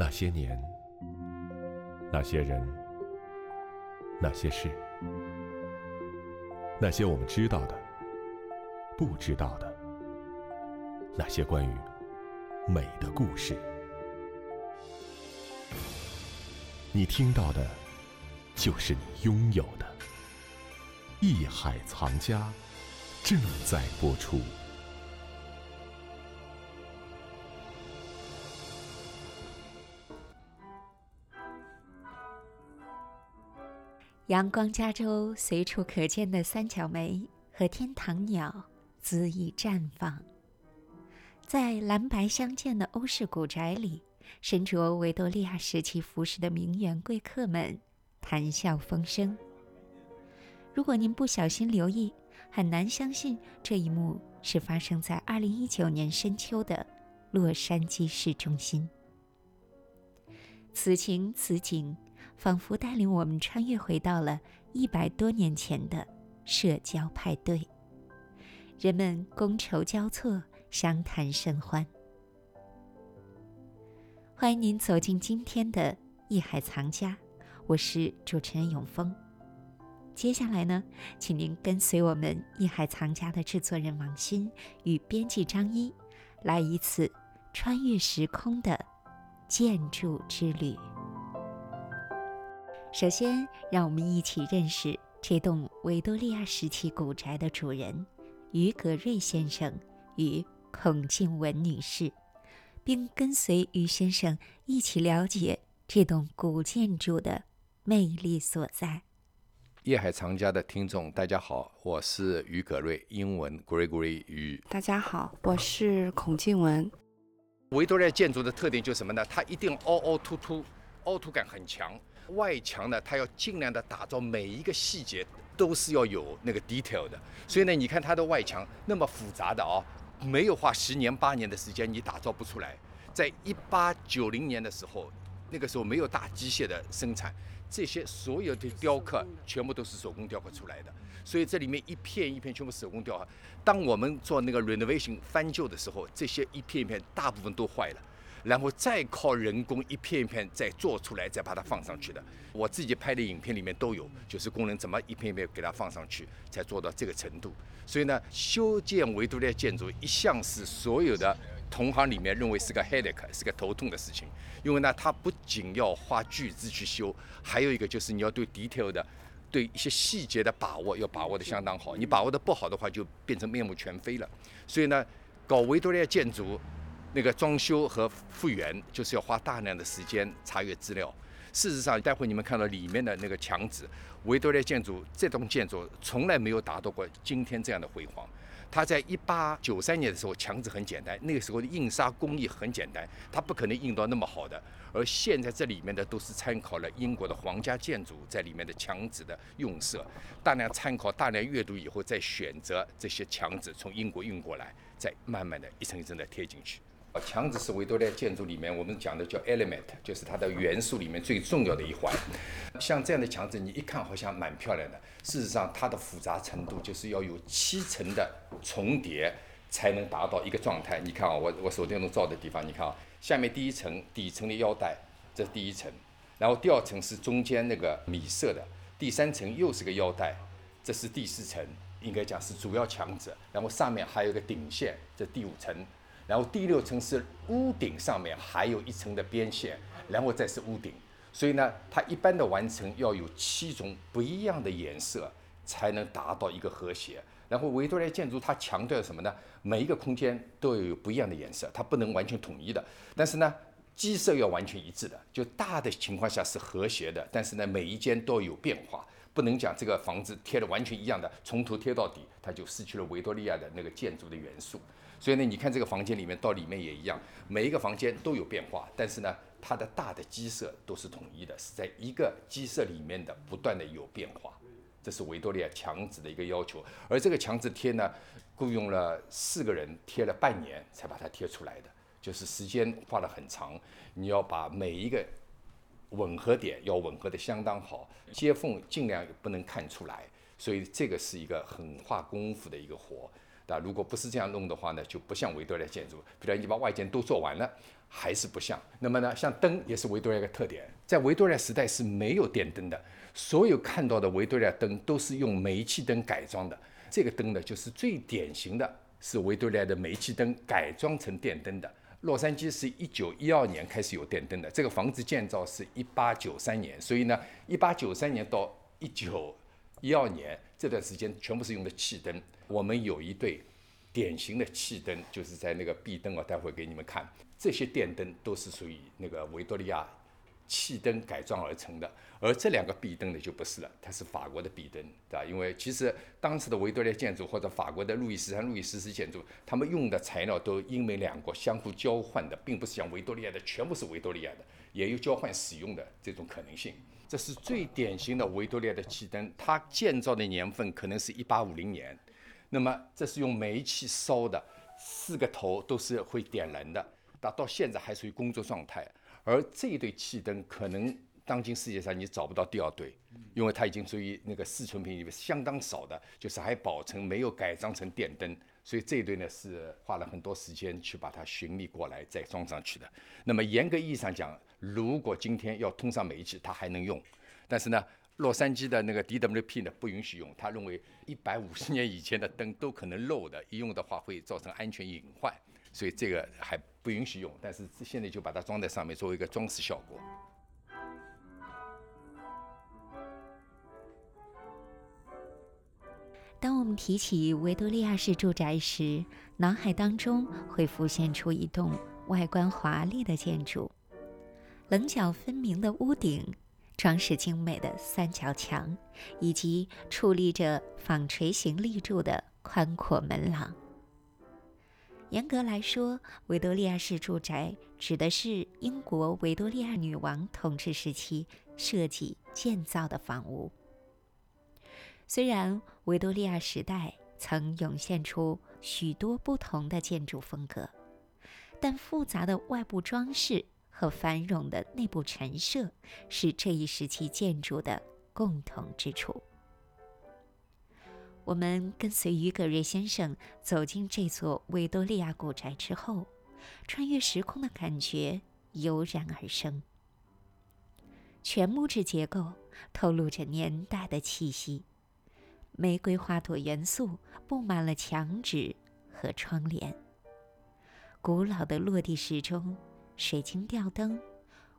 那些年，那些人，那些事，那些我们知道的，不知道的，那些关于美的故事，你听到的，就是你拥有的。艺海藏家正在播出。阳光加州随处可见的三角梅和天堂鸟恣意绽放，在蓝白相间的欧式古宅里，身着维多利亚时期服饰的名媛贵客们谈笑风生。如果您不小心留意，很难相信这一幕是发生在二零一九年深秋的洛杉矶市中心。此情此景。仿佛带领我们穿越回到了一百多年前的社交派对，人们觥筹交错，相谈甚欢。欢迎您走进今天的艺海藏家，我是主持人永峰。接下来呢，请您跟随我们艺海藏家的制作人王鑫与编辑张一，来一次穿越时空的建筑之旅。首先，让我们一起认识这栋维多利亚时期古宅的主人于格瑞先生与孔静文女士，并跟随于先生一起了解这栋古建筑的魅力所在。夜海藏家的听众，大家好，我是于格瑞，英文 Gregory 于。大家好，我是孔静文。维多利亚建筑的特点就是什么呢？它一定凹凹凸凸，凹凸感很强。外墙呢，它要尽量的打造每一个细节都是要有那个 detail 的，所以呢，你看它的外墙那么复杂的哦，没有花十年八年的时间你打造不出来。在一八九零年的时候，那个时候没有大机械的生产，这些所有的雕刻全部都是手工雕刻出来的，所以这里面一片一片全部手工雕刻。当我们做那个 renovation 翻旧的时候，这些一片一片大部分都坏了。然后再靠人工一片一片再做出来，再把它放上去的。我自己拍的影片里面都有，就是工人怎么一片一片给它放上去，才做到这个程度。所以呢，修建维多利亚建筑一向是所有的同行里面认为是个 headache，是个头痛的事情。因为呢，它不仅要花巨资去修，还有一个就是你要对 detail 的，对一些细节的把握要把握的相当好。你把握的不好的话，就变成面目全非了。所以呢，搞维多利亚建筑。那个装修和复原就是要花大量的时间查阅资料。事实上，待会你们看到里面的那个墙纸，维多利亚建筑这栋建筑从来没有达到过今天这样的辉煌。它在一八九三年的时候，墙纸很简单，那个时候的印刷工艺很简单，它不可能印到那么好的。而现在这里面的都是参考了英国的皇家建筑在里面的墙纸的用色，大量参考、大量阅读以后，再选择这些墙纸从英国运过来，再慢慢的一层一层的贴进去。墙纸是维多利亚建筑里面我们讲的叫 element，就是它的元素里面最重要的一环。像这样的墙纸，你一看好像蛮漂亮的，事实上它的复杂程度就是要有七层的重叠才能达到一个状态。你看啊，我我手电筒照的地方，你看啊，下面第一层底层的腰带，这是第一层，然后第二层是中间那个米色的，第三层又是个腰带，这是第四层，应该讲是主要墙纸，然后上面还有个顶线，这第五层。然后第六层是屋顶上面还有一层的边线，然后再是屋顶。所以呢，它一般的完成要有七种不一样的颜色才能达到一个和谐。然后维多利亚建筑它强调什么呢？每一个空间都要有不一样的颜色，它不能完全统一的。但是呢，基色要完全一致的，就大的情况下是和谐的。但是呢，每一间都有变化，不能讲这个房子贴的完全一样的，从头贴到底，它就失去了维多利亚的那个建筑的元素。所以呢，你看这个房间里面到里面也一样，每一个房间都有变化，但是呢，它的大的基色都是统一的，是在一个基色里面的不断的有变化，这是维多利亚墙纸的一个要求。而这个墙纸贴呢，雇佣了四个人贴了半年才把它贴出来的，就是时间花了很长。你要把每一个吻合点要吻合的相当好，接缝尽量不能看出来，所以这个是一个很花功夫的一个活。那？如果不是这样弄的话呢，就不像维多利亚建筑。比如你把外建都做完了，还是不像。那么呢，像灯也是维多利亚的特点，在维多利亚时代是没有电灯的，所有看到的维多利亚灯都是用煤气灯改装的。这个灯呢，就是最典型的是维多利亚的煤气灯改装成电灯的。洛杉矶是一九一二年开始有电灯的，这个房子建造是一八九三年，所以呢，一八九三年到一九一二年这段时间全部是用的气灯。我们有一对典型的气灯，就是在那个壁灯啊，待会给你们看，这些电灯都是属于那个维多利亚。气灯改装而成的，而这两个壁灯呢就不是了，它是法国的壁灯，对吧？因为其实当时的维多利亚建筑或者法国的路易十三、路易十四建筑，他们用的材料都英美两国相互交换的，并不是像维多利亚的全部是维多利亚的，也有交换使用的这种可能性。这是最典型的维多利亚的气灯，它建造的年份可能是一八五零年，那么这是用煤气烧的，四个头都是会点燃的，到到现在还属于工作状态。而这一对气灯，可能当今世界上你找不到第二对，因为它已经属于那个四存品里面相当少的，就是还保存没有改装成电灯，所以这一对呢是花了很多时间去把它寻觅过来再装上去的。那么严格意义上讲，如果今天要通上煤气，它还能用，但是呢，洛杉矶的那个 DWP 呢不允许用，他认为一百五十年以前的灯都可能漏的，一用的话会造成安全隐患。所以这个还不允许用，但是现在就把它装在上面，作为一个装饰效果。当我们提起维多利亚式住宅时，脑海当中会浮现出一栋外观华丽的建筑，棱角分明的屋顶，装饰精美的三角墙，以及矗立着纺锤形立柱的宽阔门廊。严格来说，维多利亚式住宅指的是英国维多利亚女王统治时期设计建造的房屋。虽然维多利亚时代曾涌现出许多不同的建筑风格，但复杂的外部装饰和繁荣的内部陈设是这一时期建筑的共同之处。我们跟随于格瑞先生走进这座维多利亚古宅之后，穿越时空的感觉油然而生。全木质结构透露着年代的气息，玫瑰花朵元素布满了墙纸和窗帘。古老的落地时钟、水晶吊灯、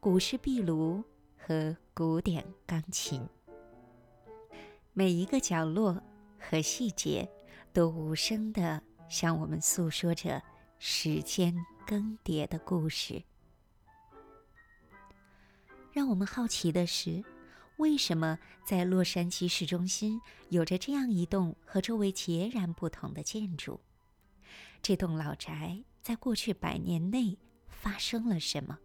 古式壁炉和古典钢琴，每一个角落。和细节都无声地向我们诉说着时间更迭的故事。让我们好奇的是，为什么在洛杉矶市中心有着这样一栋和周围截然不同的建筑？这栋老宅在过去百年内发生了什么？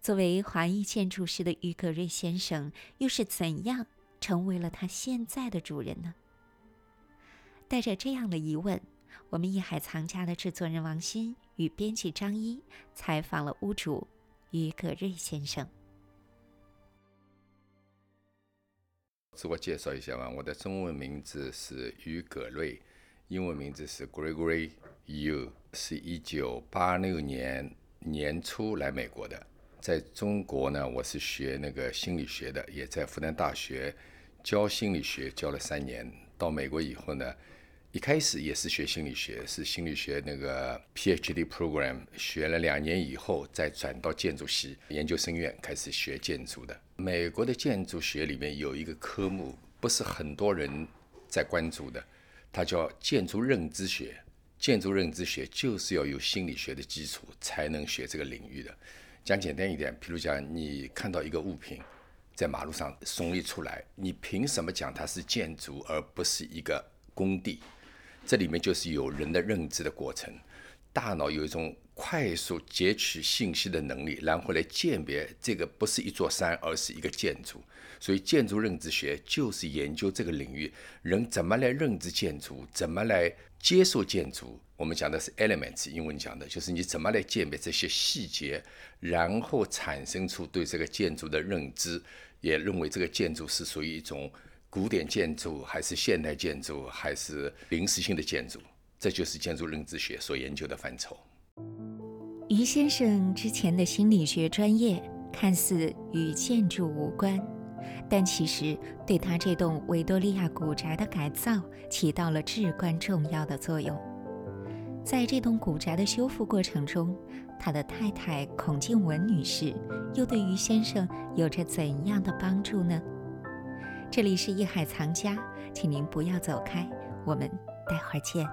作为华裔建筑师的于格瑞先生，又是怎样成为了他现在的主人呢？带着这样的疑问，我们艺海藏家的制作人王鑫与编辑张一采访了屋主于葛瑞先生。自我介绍一下吧，我的中文名字是于葛瑞，英文名字是 Gregory Yu，是一九八六年年初来美国的。在中国呢，我是学那个心理学的，也在复旦大学教心理学教了三年。到美国以后呢。一开始也是学心理学，是心理学那个 PhD program，学了两年以后，再转到建筑系研究生院开始学建筑的。美国的建筑学里面有一个科目，不是很多人在关注的，它叫建筑认知学。建筑认知学就是要有心理学的基础才能学这个领域的。讲简单一点，譬如讲你看到一个物品在马路上耸立出来，你凭什么讲它是建筑而不是一个工地？这里面就是有人的认知的过程，大脑有一种快速截取信息的能力，然后来鉴别这个不是一座山，而是一个建筑。所以建筑认知学就是研究这个领域人怎么来认知建筑，怎么来接受建筑。我们讲的是 elements，英文讲的就是你怎么来鉴别这些细节，然后产生出对这个建筑的认知，也认为这个建筑是属于一种。古典建筑还是现代建筑还是临时性的建筑，这就是建筑认知学所研究的范畴。于先生之前的心理学专业看似与建筑无关，但其实对他这栋维多利亚古宅的改造起到了至关重要的作用。在这栋古宅的修复过程中，他的太太孔静文女士又对于先生有着怎样的帮助呢？这里是艺海藏家，请您不要走开，我们待会儿见。